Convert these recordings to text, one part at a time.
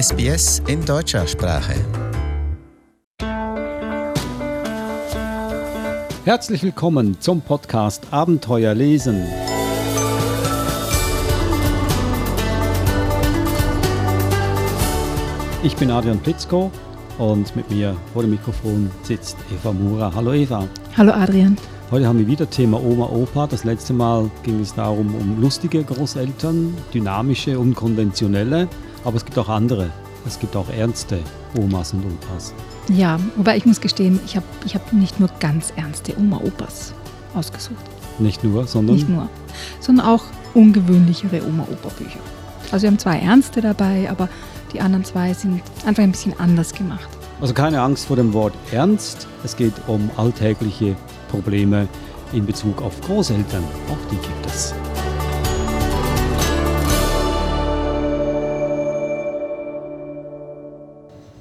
SBS in deutscher Sprache. Herzlich willkommen zum Podcast Abenteuer lesen. Ich bin Adrian Plitzko und mit mir vor dem Mikrofon sitzt Eva Mura. Hallo Eva. Hallo Adrian. Heute haben wir wieder Thema Oma, Opa. Das letzte Mal ging es darum, um lustige Großeltern, dynamische, unkonventionelle. Aber es gibt auch andere. Es gibt auch ernste Omas und Opas. Ja, wobei ich muss gestehen, ich habe ich hab nicht nur ganz ernste Oma-Opas ausgesucht. Nicht nur, sondern? Nicht nur, sondern auch ungewöhnlichere Oma-Opa-Bücher. Also wir haben zwei ernste dabei, aber die anderen zwei sind einfach ein bisschen anders gemacht. Also keine Angst vor dem Wort ernst. Es geht um alltägliche Probleme in Bezug auf Großeltern. Auch die gibt es.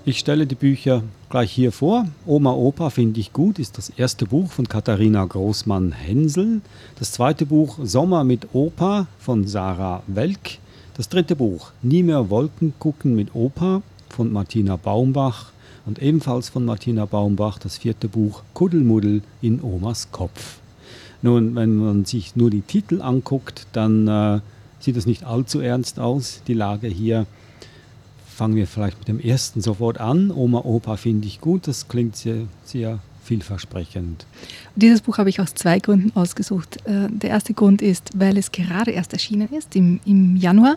Ich stelle die Bücher gleich hier vor. Oma Opa finde ich gut ist das erste Buch von Katharina Großmann-Hensel. Das zweite Buch Sommer mit Opa von Sarah Welk. Das dritte Buch Nie mehr Wolken gucken mit Opa von Martina Baumbach und ebenfalls von Martina Baumbach das vierte Buch Kuddelmuddel in Omas Kopf. Nun, wenn man sich nur die Titel anguckt, dann äh, sieht das nicht allzu ernst aus, die Lage hier. Fangen wir vielleicht mit dem ersten sofort an. Oma, Opa finde ich gut, das klingt sehr, sehr vielversprechend. Dieses Buch habe ich aus zwei Gründen ausgesucht. Äh, der erste Grund ist, weil es gerade erst erschienen ist, im, im Januar.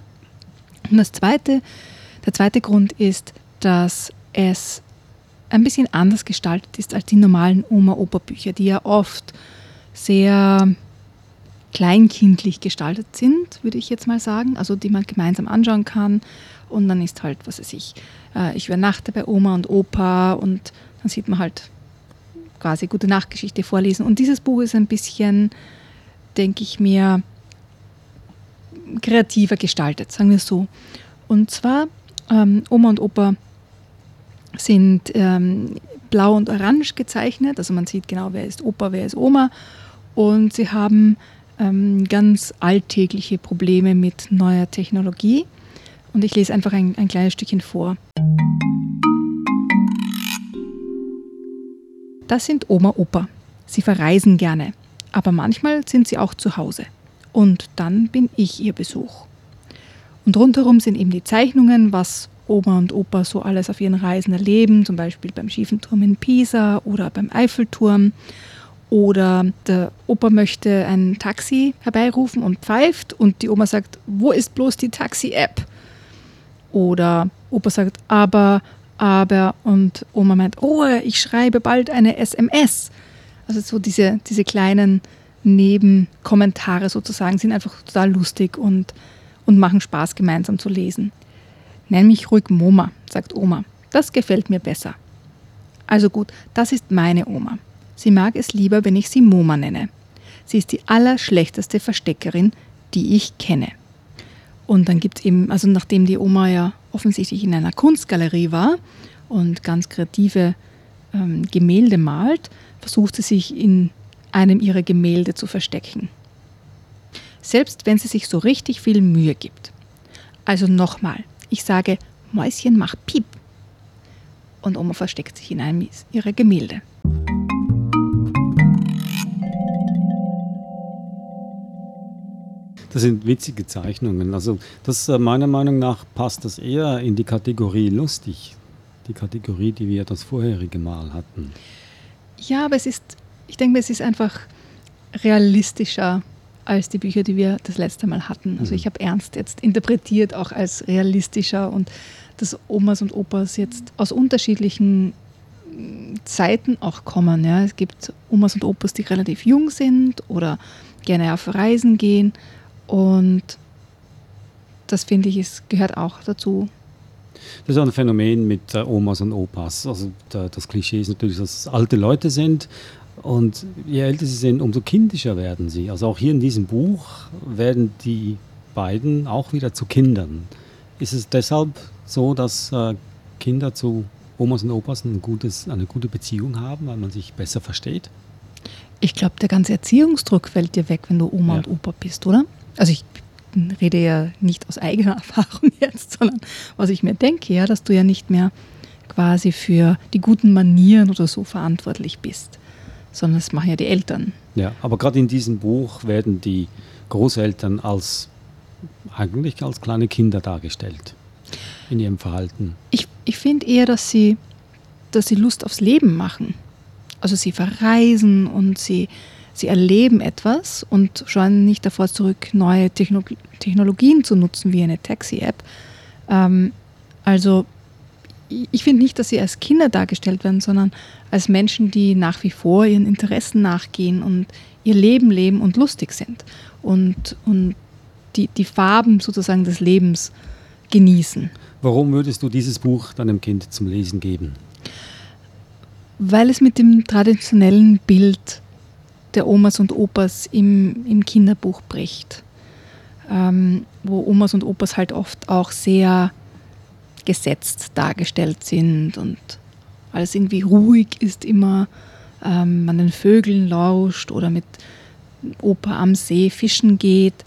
Und das zweite, der zweite Grund ist, dass es ein bisschen anders gestaltet ist als die normalen Oma-Opa-Bücher, die ja oft sehr kleinkindlich gestaltet sind, würde ich jetzt mal sagen, also die man gemeinsam anschauen kann. Und dann ist halt, was weiß ich, äh, ich übernachte bei Oma und Opa und dann sieht man halt quasi gute Nachtgeschichte vorlesen. Und dieses Buch ist ein bisschen, denke ich mir, kreativer gestaltet, sagen wir so. Und zwar, ähm, Oma und Opa sind ähm, blau und orange gezeichnet, also man sieht genau, wer ist Opa, wer ist Oma. Und sie haben ähm, ganz alltägliche Probleme mit neuer Technologie. Und ich lese einfach ein, ein kleines Stückchen vor. Das sind Oma, Opa. Sie verreisen gerne, aber manchmal sind sie auch zu Hause. Und dann bin ich ihr Besuch. Und rundherum sind eben die Zeichnungen, was Oma und Opa so alles auf ihren Reisen erleben, zum Beispiel beim schiefen Turm in Pisa oder beim Eiffelturm. Oder der Opa möchte ein Taxi herbeirufen und pfeift und die Oma sagt, wo ist bloß die Taxi-App? Oder Opa sagt, aber, aber und Oma meint, Ruhe, ich schreibe bald eine SMS. Also so diese, diese kleinen Nebenkommentare sozusagen sind einfach total lustig und, und machen Spaß gemeinsam zu lesen. Nenn mich ruhig Moma, sagt Oma. Das gefällt mir besser. Also gut, das ist meine Oma. Sie mag es lieber, wenn ich sie Moma nenne. Sie ist die allerschlechteste Versteckerin, die ich kenne. Und dann gibt es eben, also nachdem die Oma ja offensichtlich in einer Kunstgalerie war und ganz kreative ähm, Gemälde malt, versucht sie sich in einem ihrer Gemälde zu verstecken. Selbst wenn sie sich so richtig viel Mühe gibt. Also nochmal, ich sage, Mäuschen mach Piep. Und Oma versteckt sich in einem ihrer Gemälde. Das sind witzige Zeichnungen. Also das äh, meiner Meinung nach passt das eher in die Kategorie lustig, die Kategorie, die wir das vorherige Mal hatten. Ja, aber es ist, ich denke, es ist einfach realistischer als die Bücher, die wir das letzte Mal hatten. Also mhm. ich habe Ernst jetzt interpretiert auch als realistischer und dass Omas und Opas jetzt aus unterschiedlichen mm, Zeiten auch kommen. Ja. Es gibt Omas und Opas, die relativ jung sind oder gerne auf Reisen gehen und das finde ich, es gehört auch dazu. Das ist ein Phänomen mit äh, Omas und Opas. Also da, das Klischee ist natürlich, dass es alte Leute sind und je älter sie sind, umso kindischer werden sie. Also auch hier in diesem Buch werden die beiden auch wieder zu Kindern. Ist es deshalb so, dass äh, Kinder zu Omas und Opas ein gutes, eine gute Beziehung haben, weil man sich besser versteht? Ich glaube, der ganze Erziehungsdruck fällt dir weg, wenn du Oma ja. und Opa bist, oder? Also ich rede ja nicht aus eigener Erfahrung jetzt, sondern was ich mir denke, ja, dass du ja nicht mehr quasi für die guten Manieren oder so verantwortlich bist, sondern das machen ja die Eltern. Ja, aber gerade in diesem Buch werden die Großeltern als eigentlich als kleine Kinder dargestellt in ihrem Verhalten. Ich, ich finde eher, dass sie, dass sie Lust aufs Leben machen. Also sie verreisen und sie, sie erleben etwas und scheuen nicht davor zurück, neue Techno Technologien zu nutzen, wie eine Taxi-App. Ähm, also ich finde nicht, dass sie als Kinder dargestellt werden, sondern als Menschen, die nach wie vor ihren Interessen nachgehen und ihr Leben leben und lustig sind und, und die, die Farben sozusagen des Lebens genießen. Warum würdest du dieses Buch deinem Kind zum Lesen geben? Weil es mit dem traditionellen Bild der Omas und Opas im, im Kinderbuch bricht. Ähm, wo Omas und Opas halt oft auch sehr gesetzt dargestellt sind und alles irgendwie ruhig ist immer, ähm, man den Vögeln lauscht oder mit Opa am See fischen geht.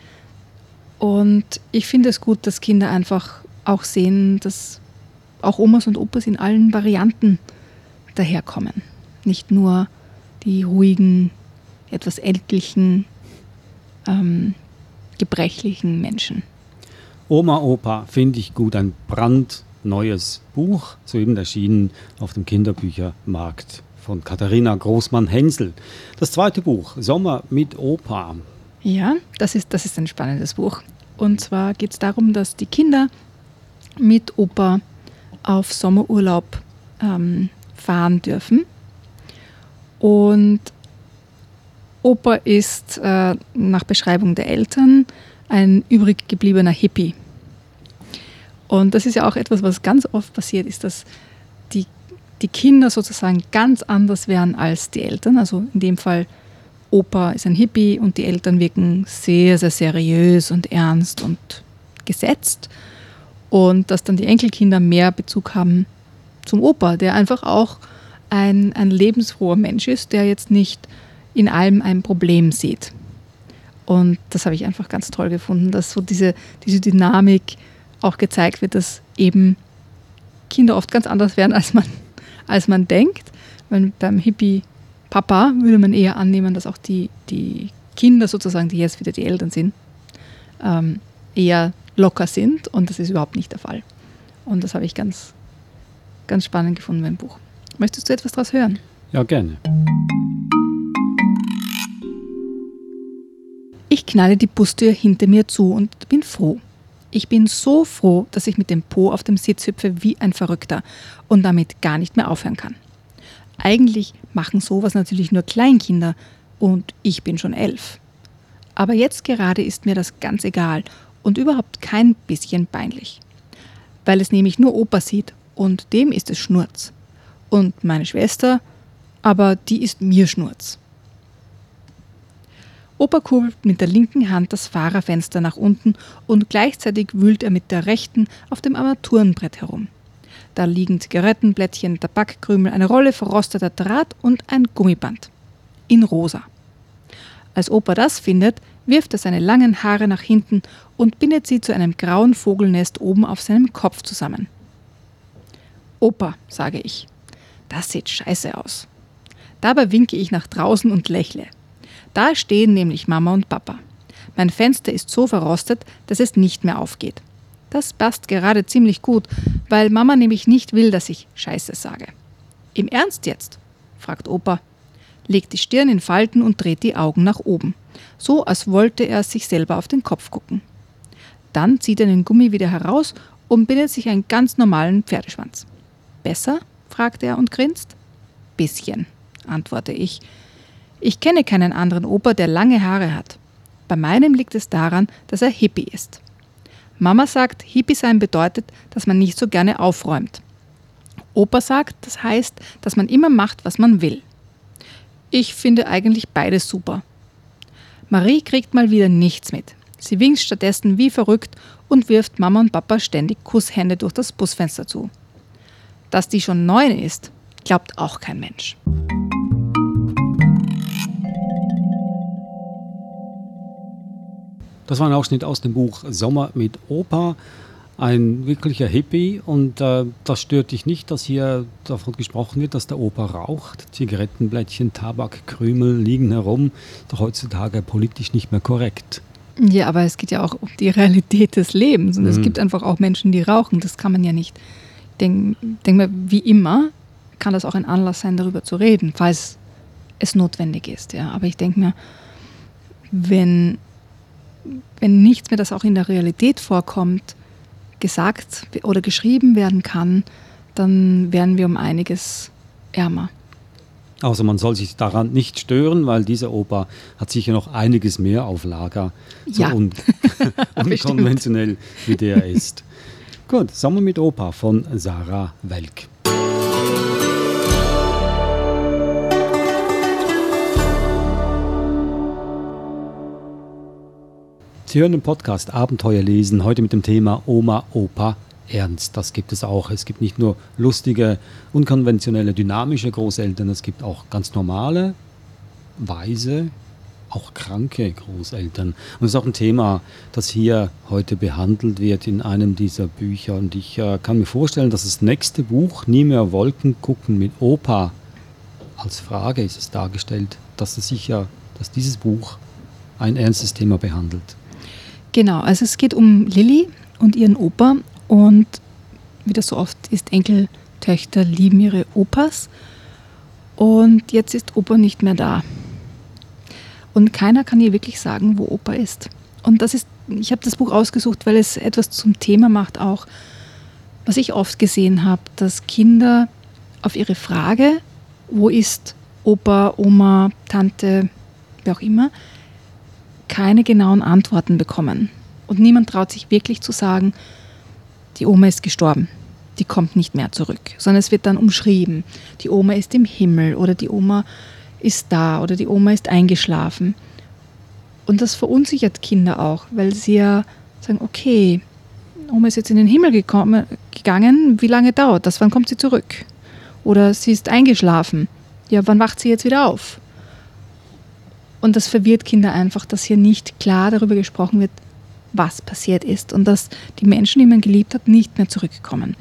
Und ich finde es gut, dass Kinder einfach auch sehen, dass auch Omas und Opas in allen Varianten daherkommen. Nicht nur die ruhigen, etwas ältlichen, ähm, gebrechlichen Menschen. Oma, Opa finde ich gut, ein brandneues Buch, soeben erschienen auf dem Kinderbüchermarkt von Katharina Großmann-Hensel. Das zweite Buch, Sommer mit Opa. Ja, das ist, das ist ein spannendes Buch. Und zwar geht es darum, dass die Kinder mit Opa auf Sommerurlaub ähm, fahren dürfen. Und Opa ist äh, nach Beschreibung der Eltern ein übrig gebliebener Hippie. Und das ist ja auch etwas, was ganz oft passiert, ist, dass die, die Kinder sozusagen ganz anders werden als die Eltern. Also in dem Fall Opa ist ein Hippie und die Eltern wirken sehr, sehr seriös und ernst und gesetzt. Und dass dann die Enkelkinder mehr Bezug haben zum Opa, der einfach auch ein, ein lebensfroher Mensch ist, der jetzt nicht in allem ein Problem sieht. Und das habe ich einfach ganz toll gefunden, dass so diese, diese Dynamik auch gezeigt wird, dass eben Kinder oft ganz anders werden, als man, als man denkt. Weil beim Hippie-Papa würde man eher annehmen, dass auch die, die Kinder sozusagen, die jetzt wieder die Eltern sind, ähm, eher locker sind und das ist überhaupt nicht der Fall. Und das habe ich ganz, ganz spannend gefunden beim Buch. Möchtest du etwas daraus hören? Ja, gerne. Ich knalle die Bustür hinter mir zu und bin froh. Ich bin so froh, dass ich mit dem Po auf dem Sitz hüpfe wie ein Verrückter und damit gar nicht mehr aufhören kann. Eigentlich machen sowas natürlich nur Kleinkinder und ich bin schon elf. Aber jetzt gerade ist mir das ganz egal und überhaupt kein bisschen peinlich. Weil es nämlich nur Opa sieht und dem ist es Schnurz. Und meine Schwester, aber die ist mir Schnurz. Opa kurbelt mit der linken Hand das Fahrerfenster nach unten und gleichzeitig wühlt er mit der rechten auf dem Armaturenbrett herum. Da liegen Zigarettenblättchen, Tabakkrümel, eine Rolle verrosteter Draht und ein Gummiband. In rosa. Als Opa das findet, wirft er seine langen Haare nach hinten und bindet sie zu einem grauen Vogelnest oben auf seinem Kopf zusammen. Opa, sage ich, das sieht scheiße aus. Dabei winke ich nach draußen und lächle. Da stehen nämlich Mama und Papa. Mein Fenster ist so verrostet, dass es nicht mehr aufgeht. Das passt gerade ziemlich gut, weil Mama nämlich nicht will, dass ich Scheiße sage. Im Ernst jetzt? fragt Opa, legt die Stirn in Falten und dreht die Augen nach oben, so als wollte er sich selber auf den Kopf gucken. Dann zieht er den Gummi wieder heraus und bindet sich einen ganz normalen Pferdeschwanz. Besser? fragt er und grinst. Bisschen, antworte ich, ich kenne keinen anderen Opa, der lange Haare hat. Bei meinem liegt es daran, dass er Hippie ist. Mama sagt, Hippie sein bedeutet, dass man nicht so gerne aufräumt. Opa sagt, das heißt, dass man immer macht, was man will. Ich finde eigentlich beides super. Marie kriegt mal wieder nichts mit. Sie winkt stattdessen wie verrückt und wirft Mama und Papa ständig Kusshände durch das Busfenster zu. Dass die schon neun ist, glaubt auch kein Mensch. Das war ein Ausschnitt aus dem Buch Sommer mit Opa. Ein wirklicher Hippie und äh, das stört dich nicht, dass hier davon gesprochen wird, dass der Opa raucht. Zigarettenblättchen, Tabakkrümel liegen herum. Doch heutzutage politisch nicht mehr korrekt. Ja, aber es geht ja auch um die Realität des Lebens. Und mhm. es gibt einfach auch Menschen, die rauchen. Das kann man ja nicht. Ich denke denk mir, wie immer kann das auch ein Anlass sein, darüber zu reden, falls es notwendig ist. Ja. Aber ich denke mir, wenn, wenn nichts mehr, das auch in der Realität vorkommt, gesagt oder geschrieben werden kann, dann wären wir um einiges ärmer. Also man soll sich daran nicht stören, weil dieser Opa hat sicher noch einiges mehr auf Lager, so ja. un unkonventionell wie der ist. Gut, Sommer mit Opa von Sarah Welk. Sie hören den Podcast Abenteuer lesen, heute mit dem Thema Oma, Opa, Ernst. Das gibt es auch. Es gibt nicht nur lustige, unkonventionelle, dynamische Großeltern, es gibt auch ganz normale, weise, auch kranke Großeltern. Und es ist auch ein Thema, das hier heute behandelt wird in einem dieser Bücher. Und ich äh, kann mir vorstellen, dass das nächste Buch, Nie mehr Wolken gucken mit Opa, als Frage ist es dargestellt, dass es sicher, dass dieses Buch ein ernstes Thema behandelt. Genau, also es geht um Lilly und ihren Opa und wie das so oft ist, Enkeltöchter lieben ihre Opas und jetzt ist Opa nicht mehr da. Und keiner kann ihr wirklich sagen, wo Opa ist. Und das ist, ich habe das Buch ausgesucht, weil es etwas zum Thema macht, auch was ich oft gesehen habe, dass Kinder auf ihre Frage, wo ist Opa, Oma, Tante, wer auch immer, keine genauen Antworten bekommen. Und niemand traut sich wirklich zu sagen, die Oma ist gestorben, die kommt nicht mehr zurück, sondern es wird dann umschrieben, die Oma ist im Himmel oder die Oma ist da oder die Oma ist eingeschlafen. Und das verunsichert Kinder auch, weil sie ja sagen, okay, Oma ist jetzt in den Himmel gekommen, gegangen, wie lange dauert das, wann kommt sie zurück? Oder sie ist eingeschlafen, ja, wann wacht sie jetzt wieder auf? Und das verwirrt Kinder einfach, dass hier nicht klar darüber gesprochen wird, was passiert ist und dass die Menschen, die man geliebt hat, nicht mehr zurückkommen.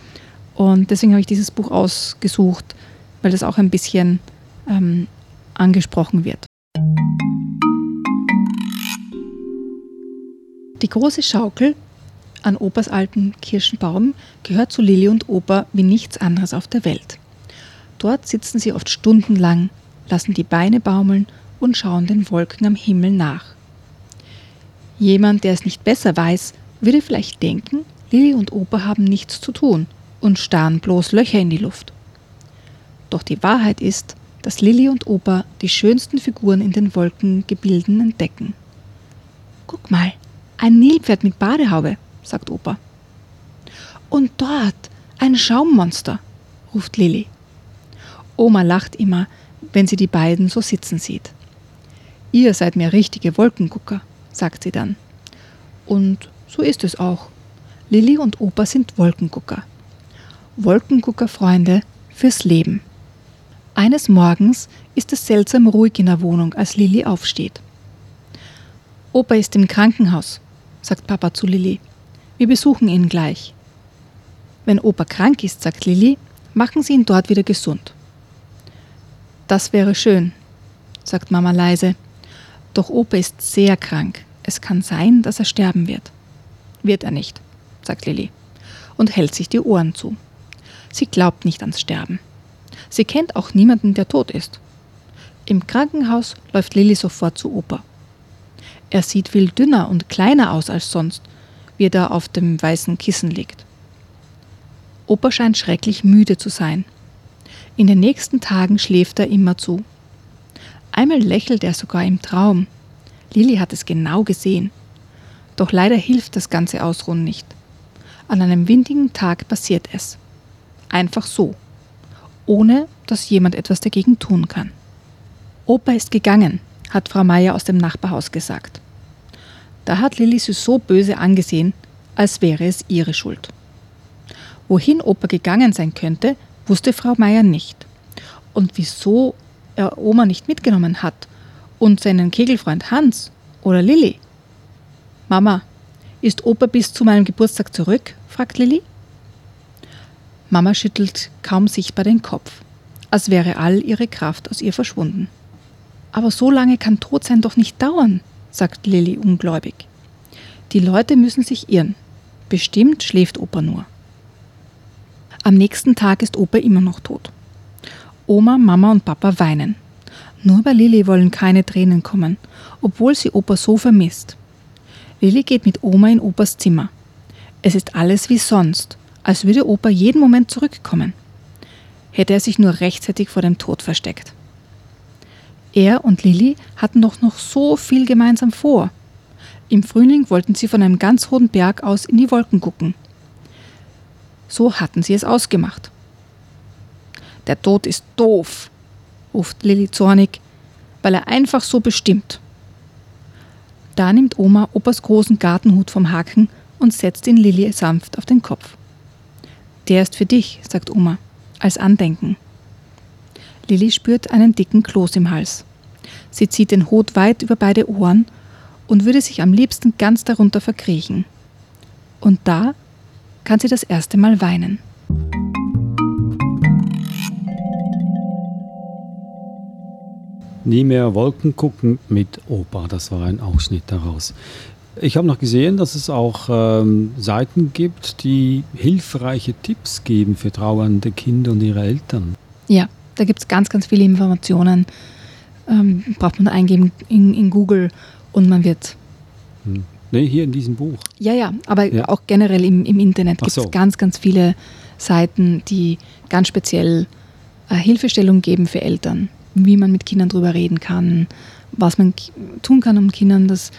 Und deswegen habe ich dieses Buch ausgesucht, weil das auch ein bisschen ähm, angesprochen wird. Die große Schaukel an Opas alten Kirschenbaum gehört zu Lilly und Opa wie nichts anderes auf der Welt. Dort sitzen sie oft stundenlang, lassen die Beine baumeln und schauen den Wolken am Himmel nach. Jemand, der es nicht besser weiß, würde vielleicht denken, Lilly und Opa haben nichts zu tun und starren bloß Löcher in die Luft. Doch die Wahrheit ist, dass Lilly und Opa die schönsten Figuren in den Wolkengebilden entdecken. Guck mal, ein Nilpferd mit Badehaube, sagt Opa. Und dort ein Schaummonster, ruft Lilly. Oma lacht immer, wenn sie die beiden so sitzen sieht. Ihr seid mir richtige Wolkengucker, sagt sie dann. Und so ist es auch. Lilly und Opa sind Wolkengucker. Wolkengucker-Freunde fürs Leben. Eines Morgens ist es seltsam ruhig in der Wohnung, als Lilly aufsteht. Opa ist im Krankenhaus, sagt Papa zu Lilly. Wir besuchen ihn gleich. Wenn Opa krank ist, sagt Lilly, machen Sie ihn dort wieder gesund. Das wäre schön, sagt Mama leise. Doch Opa ist sehr krank. Es kann sein, dass er sterben wird. Wird er nicht, sagt Lilly und hält sich die Ohren zu. Sie glaubt nicht ans Sterben. Sie kennt auch niemanden, der tot ist. Im Krankenhaus läuft Lilly sofort zu Opa. Er sieht viel dünner und kleiner aus als sonst, wie er da auf dem weißen Kissen liegt. Opa scheint schrecklich müde zu sein. In den nächsten Tagen schläft er immer zu. Einmal lächelt er sogar im Traum. Lilly hat es genau gesehen. Doch leider hilft das ganze Ausruhen nicht. An einem windigen Tag passiert es. Einfach so. Ohne dass jemand etwas dagegen tun kann. Opa ist gegangen, hat Frau Meier aus dem Nachbarhaus gesagt. Da hat Lilly sie so böse angesehen, als wäre es ihre Schuld. Wohin Opa gegangen sein könnte, wusste Frau Meier nicht. Und wieso er Oma nicht mitgenommen hat und seinen Kegelfreund Hans oder Lilly. Mama, ist Opa bis zu meinem Geburtstag zurück? fragt Lilly. Mama schüttelt kaum sichtbar den Kopf, als wäre all ihre Kraft aus ihr verschwunden. Aber so lange kann Todsein doch nicht dauern, sagt Lilly ungläubig. Die Leute müssen sich irren. Bestimmt schläft Opa nur. Am nächsten Tag ist Opa immer noch tot. Oma, Mama und Papa weinen. Nur bei Lilly wollen keine Tränen kommen, obwohl sie Opa so vermisst. Lilly geht mit Oma in Opas Zimmer. Es ist alles wie sonst, als würde Opa jeden Moment zurückkommen. Hätte er sich nur rechtzeitig vor dem Tod versteckt. Er und Lilly hatten doch noch so viel gemeinsam vor. Im Frühling wollten sie von einem ganz hohen Berg aus in die Wolken gucken. So hatten sie es ausgemacht. Der Tod ist doof, ruft Lilly zornig, weil er einfach so bestimmt. Da nimmt Oma Opas großen Gartenhut vom Haken und setzt ihn Lilly sanft auf den Kopf. Der ist für dich, sagt Oma, als Andenken. Lilly spürt einen dicken Kloß im Hals. Sie zieht den Hut weit über beide Ohren und würde sich am liebsten ganz darunter verkriechen. Und da kann sie das erste Mal weinen. Nie mehr Wolken gucken mit Opa, das war ein Ausschnitt daraus. Ich habe noch gesehen, dass es auch ähm, Seiten gibt, die hilfreiche Tipps geben für trauernde Kinder und ihre Eltern. Ja, da gibt es ganz, ganz viele Informationen. Ähm, braucht man eingeben in, in Google und man wird. Hm. Nee, hier in diesem Buch. Ja, ja, aber ja. auch generell im, im Internet gibt es so. ganz, ganz viele Seiten, die ganz speziell äh, Hilfestellung geben für Eltern wie man mit Kindern darüber reden kann, was man tun kann, um Kindern das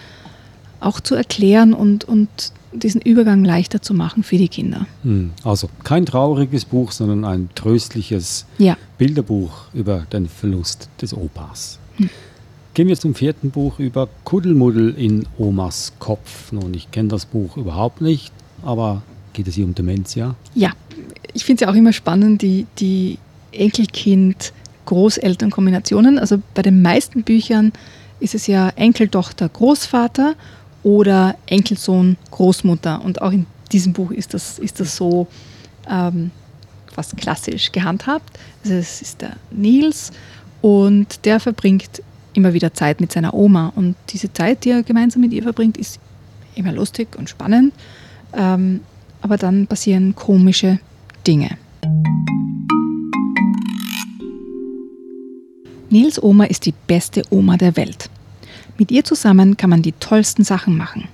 auch zu erklären und, und diesen Übergang leichter zu machen für die Kinder. Hm, also kein trauriges Buch, sondern ein tröstliches ja. Bilderbuch über den Verlust des Opas. Hm. Gehen wir zum vierten Buch über Kuddelmuddel in Omas Kopf. Nun, ich kenne das Buch überhaupt nicht, aber geht es hier um Dementia? Ja, ich finde es ja auch immer spannend, die, die Enkelkind- Großelternkombinationen. Also bei den meisten Büchern ist es ja Enkeltochter, Großvater oder Enkelsohn, Großmutter. Und auch in diesem Buch ist das, ist das so ähm, fast klassisch gehandhabt. Also es ist der Nils und der verbringt immer wieder Zeit mit seiner Oma. Und diese Zeit, die er gemeinsam mit ihr verbringt, ist immer lustig und spannend. Ähm, aber dann passieren komische Dinge. Nils Oma ist die beste Oma der Welt. Mit ihr zusammen kann man die tollsten Sachen machen.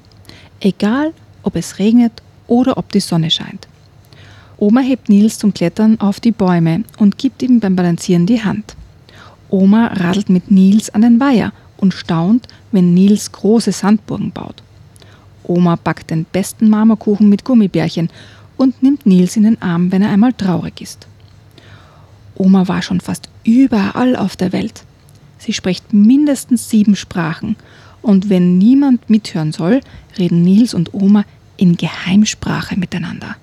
Egal, ob es regnet oder ob die Sonne scheint. Oma hebt Nils zum Klettern auf die Bäume und gibt ihm beim Balancieren die Hand. Oma radelt mit Nils an den Weiher und staunt, wenn Nils große Sandburgen baut. Oma backt den besten Marmorkuchen mit Gummibärchen und nimmt Nils in den Arm, wenn er einmal traurig ist. Oma war schon fast überall auf der Welt. Sie spricht mindestens sieben Sprachen. Und wenn niemand mithören soll, reden Nils und Oma in Geheimsprache miteinander.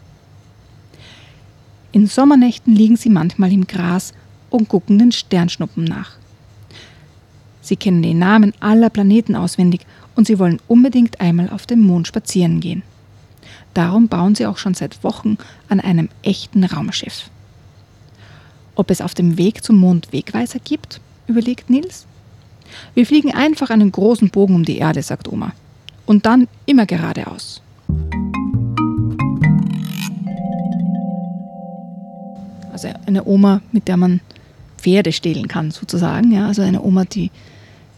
In Sommernächten liegen sie manchmal im Gras und gucken den Sternschnuppen nach. Sie kennen die Namen aller Planeten auswendig und sie wollen unbedingt einmal auf dem Mond spazieren gehen. Darum bauen sie auch schon seit Wochen an einem echten Raumschiff. Ob es auf dem Weg zum Mond Wegweiser gibt? überlegt Nils. Wir fliegen einfach einen großen Bogen um die Erde, sagt Oma. Und dann immer geradeaus. Also eine Oma, mit der man Pferde stehlen kann, sozusagen. Ja, also eine Oma, die,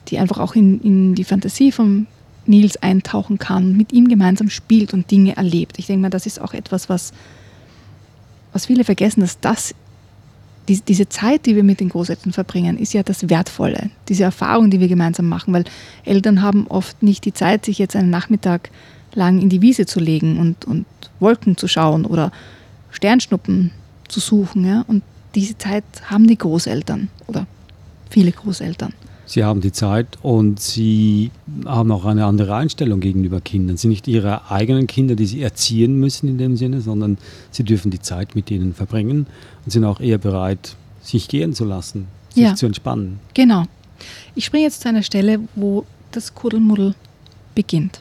die einfach auch in, in die Fantasie von Nils eintauchen kann, mit ihm gemeinsam spielt und Dinge erlebt. Ich denke mal, das ist auch etwas, was, was viele vergessen, dass das die, diese Zeit, die wir mit den Großeltern verbringen, ist ja das Wertvolle. Diese Erfahrung, die wir gemeinsam machen, weil Eltern haben oft nicht die Zeit, sich jetzt einen Nachmittag lang in die Wiese zu legen und, und Wolken zu schauen oder Sternschnuppen zu suchen. Ja? Und diese Zeit haben die Großeltern oder viele Großeltern. Sie haben die Zeit und Sie haben auch eine andere Einstellung gegenüber Kindern. Sie sind nicht Ihre eigenen Kinder, die Sie erziehen müssen in dem Sinne, sondern Sie dürfen die Zeit mit ihnen verbringen und sind auch eher bereit, sich gehen zu lassen, sich ja. zu entspannen. Genau. Ich springe jetzt zu einer Stelle, wo das Kuddelmuddel beginnt.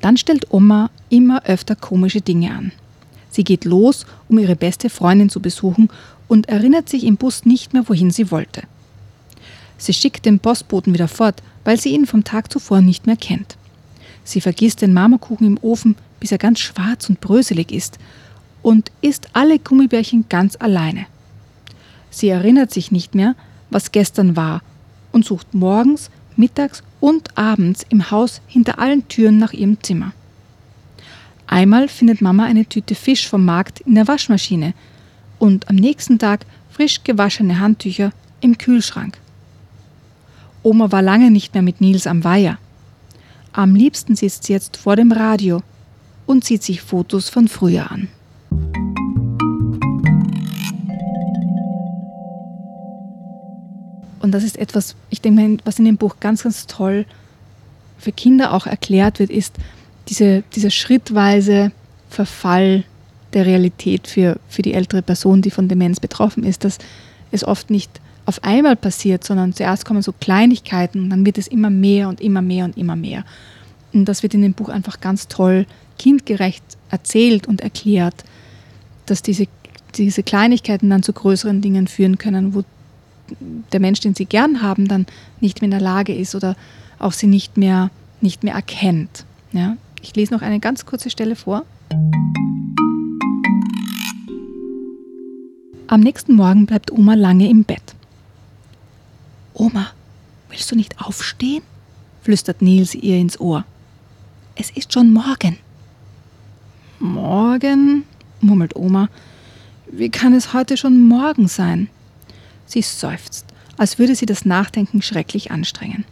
Dann stellt Oma immer öfter komische Dinge an. Sie geht los, um ihre beste Freundin zu besuchen und erinnert sich im Bus nicht mehr, wohin sie wollte. Sie schickt den Postboten wieder fort, weil sie ihn vom Tag zuvor nicht mehr kennt. Sie vergisst den Marmorkuchen im Ofen, bis er ganz schwarz und bröselig ist, und isst alle Gummibärchen ganz alleine. Sie erinnert sich nicht mehr, was gestern war, und sucht morgens, mittags und abends im Haus hinter allen Türen nach ihrem Zimmer. Einmal findet Mama eine Tüte Fisch vom Markt in der Waschmaschine und am nächsten Tag frisch gewaschene Handtücher im Kühlschrank. Oma war lange nicht mehr mit Nils am Weiher. Am liebsten sitzt sie jetzt vor dem Radio und sieht sich Fotos von früher an. Und das ist etwas, ich denke, was in dem Buch ganz, ganz toll für Kinder auch erklärt wird, ist, diese, dieser schrittweise Verfall der Realität für, für die ältere Person, die von Demenz betroffen ist, dass es oft nicht auf einmal passiert, sondern zuerst kommen so Kleinigkeiten und dann wird es immer mehr und immer mehr und immer mehr. Und das wird in dem Buch einfach ganz toll kindgerecht erzählt und erklärt, dass diese, diese Kleinigkeiten dann zu größeren Dingen führen können, wo der Mensch, den sie gern haben, dann nicht mehr in der Lage ist oder auch sie nicht mehr, nicht mehr erkennt. Ja? Ich lese noch eine ganz kurze Stelle vor. Am nächsten Morgen bleibt Oma lange im Bett. Oma, willst du nicht aufstehen? flüstert Nils ihr ins Ohr. Es ist schon morgen. Morgen? murmelt Oma. Wie kann es heute schon morgen sein? Sie seufzt, als würde sie das Nachdenken schrecklich anstrengen.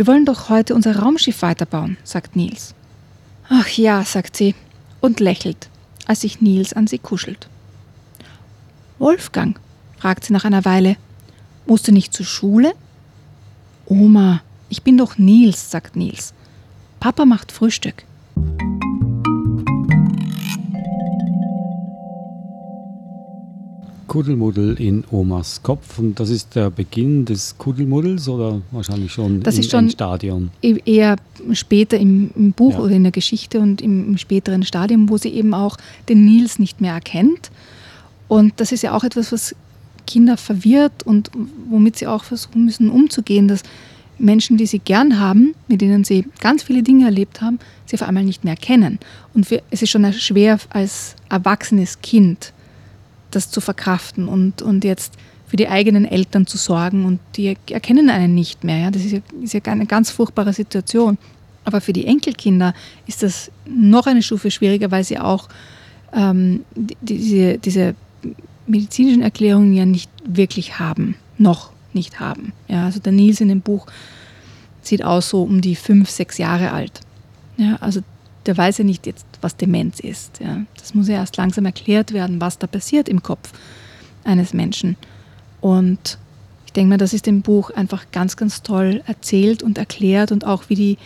Wir wollen doch heute unser Raumschiff weiterbauen, sagt Nils. Ach ja, sagt sie und lächelt, als sich Nils an sie kuschelt. Wolfgang, fragt sie nach einer Weile, musst du nicht zur Schule? Oma, ich bin doch Nils, sagt Nils. Papa macht Frühstück. Kuddelmuddel in Omas Kopf. Und das ist der Beginn des Kuddelmuddels oder wahrscheinlich schon das im ist schon Stadion? E-, Eher später im, im Buch Ja. oder in der Geschichte und im, im späteren Stadium, wo sie eben auch den Nils nicht mehr erkennt. Und das ist ja auch etwas, was Kinder verwirrt und womit sie auch versuchen müssen umzugehen, dass Menschen, die sie gern haben, mit denen sie ganz viele Dinge erlebt haben, sie auf einmal nicht mehr kennen. Und wir, es ist schon schwer als erwachsenes Kind, das zu verkraften und, und jetzt für die eigenen Eltern zu sorgen und die erkennen einen nicht mehr. Ja? Das ist ja, ist ja eine ganz furchtbare Situation. Aber für die Enkelkinder ist das noch eine Stufe schwieriger, weil sie auch ähm, die- diese, diese medizinischen Erklärungen ja nicht wirklich haben, noch nicht haben. Ja, also der Nils in dem Buch sieht aus so um die fünf, sechs Jahre alt. Ja, also der weiß ja nicht jetzt, was Demenz ist. Ja. Das muss ja erst langsam erklärt werden, was da passiert im Kopf eines Menschen. Und ich denke mal, das ist im Buch einfach ganz, ganz toll erzählt und erklärt und auch wie die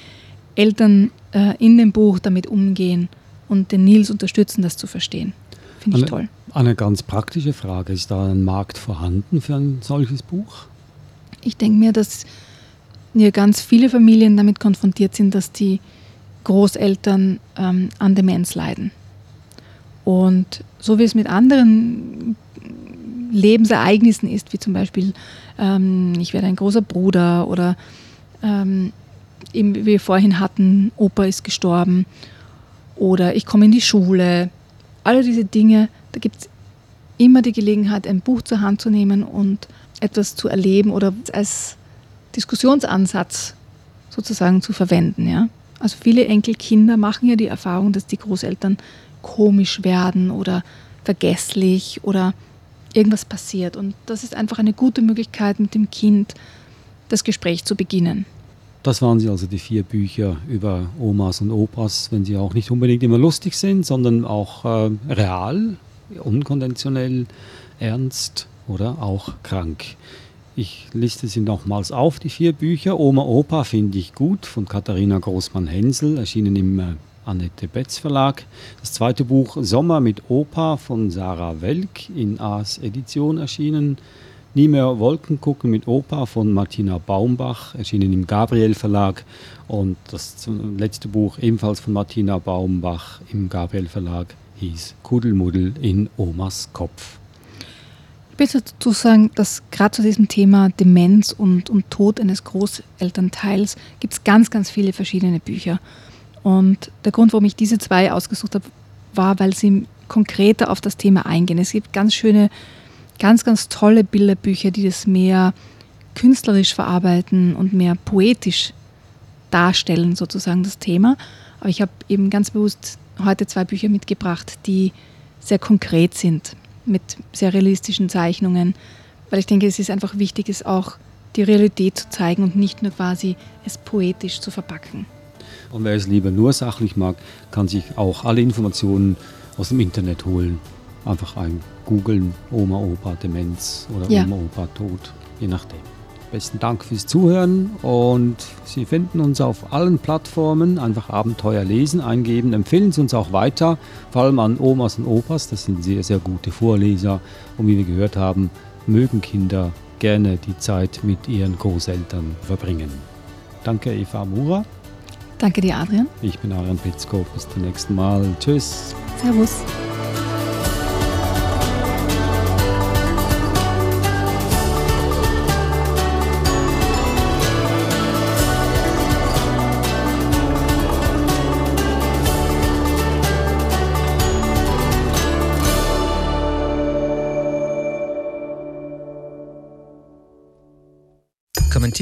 Eltern äh, in dem Buch damit umgehen und den Nils unterstützen, das zu verstehen. Finde ich Eine- toll. Eine ganz praktische Frage. Ist da ein Markt vorhanden für ein solches Buch? Ich denke mir, dass ja ganz viele Familien damit konfrontiert sind, dass die Großeltern ähm, an Demenz leiden. Und so wie es mit anderen Lebensereignissen ist, wie zum Beispiel ähm, ich werde ein großer Bruder oder ähm, eben wie wir vorhin hatten, Opa ist gestorben oder ich komme in die Schule. Alle diese Dinge, da gibt es immer die Gelegenheit, ein Buch zur Hand zu nehmen und etwas zu erleben oder als Diskussionsansatz sozusagen zu verwenden. Ja? Also viele Enkelkinder machen ja die Erfahrung, dass die Großeltern komisch werden oder vergesslich oder irgendwas passiert. Und das ist einfach eine gute Möglichkeit, mit dem Kind das Gespräch zu beginnen. Das waren sie also die vier Bücher über Omas und Opas, wenn sie auch nicht unbedingt immer lustig sind, sondern auch äh, real, unkonventionell, ernst oder auch krank. Ich liste sie nochmals auf, die vier Bücher. Oma Opa finde ich gut von Katharina Großmann-Hensel, erschienen im äh, Annette Betz Verlag. Das zweite Buch Sommer mit Opa von Sarah Welk in Aas Edition erschienen. Nie mehr Wolken gucken mit Opa von Martina Baumbach, erschienen im Gabriel Verlag. Und das letzte Buch ebenfalls von Martina Baumbach im Gabriel Verlag hieß Kuddelmuddel in Omas Kopf. Ich möchte dazu sagen, dass gerade zu diesem Thema Demenz und, und Tod eines Großelternteils gibt es ganz, ganz viele verschiedene Bücher. Und der Grund, warum ich diese zwei ausgesucht habe, war, weil sie konkreter auf das Thema eingehen. Es gibt ganz schöne, ganz, ganz tolle Bilderbücher, die das mehr künstlerisch verarbeiten und mehr poetisch darstellen, sozusagen das Thema. Aber ich habe eben ganz bewusst heute zwei Bücher mitgebracht, die sehr konkret sind, mit sehr realistischen Zeichnungen, weil ich denke, es ist einfach wichtig, es auch die Realität zu zeigen und nicht nur quasi es poetisch zu verpacken. Und wer es lieber nur sachlich mag, kann sich auch alle Informationen aus dem Internet holen. Einfach ein googeln, Oma, Opa, Demenz oder ja. Oma, Opa, Tod, je nachdem. Besten Dank fürs Zuhören und Sie finden uns auf allen Plattformen. Einfach Abenteuer lesen eingeben. Empfehlen Sie uns auch weiter, vor allem an Omas und Opas. Das sind sehr, sehr gute Vorleser. Und wie wir gehört haben, mögen Kinder gerne die Zeit mit ihren Großeltern verbringen. Danke, Eva Mura. Danke dir, Adrian. Ich bin Adrian Pitzko. Bis zum nächsten Mal. Tschüss. Servus.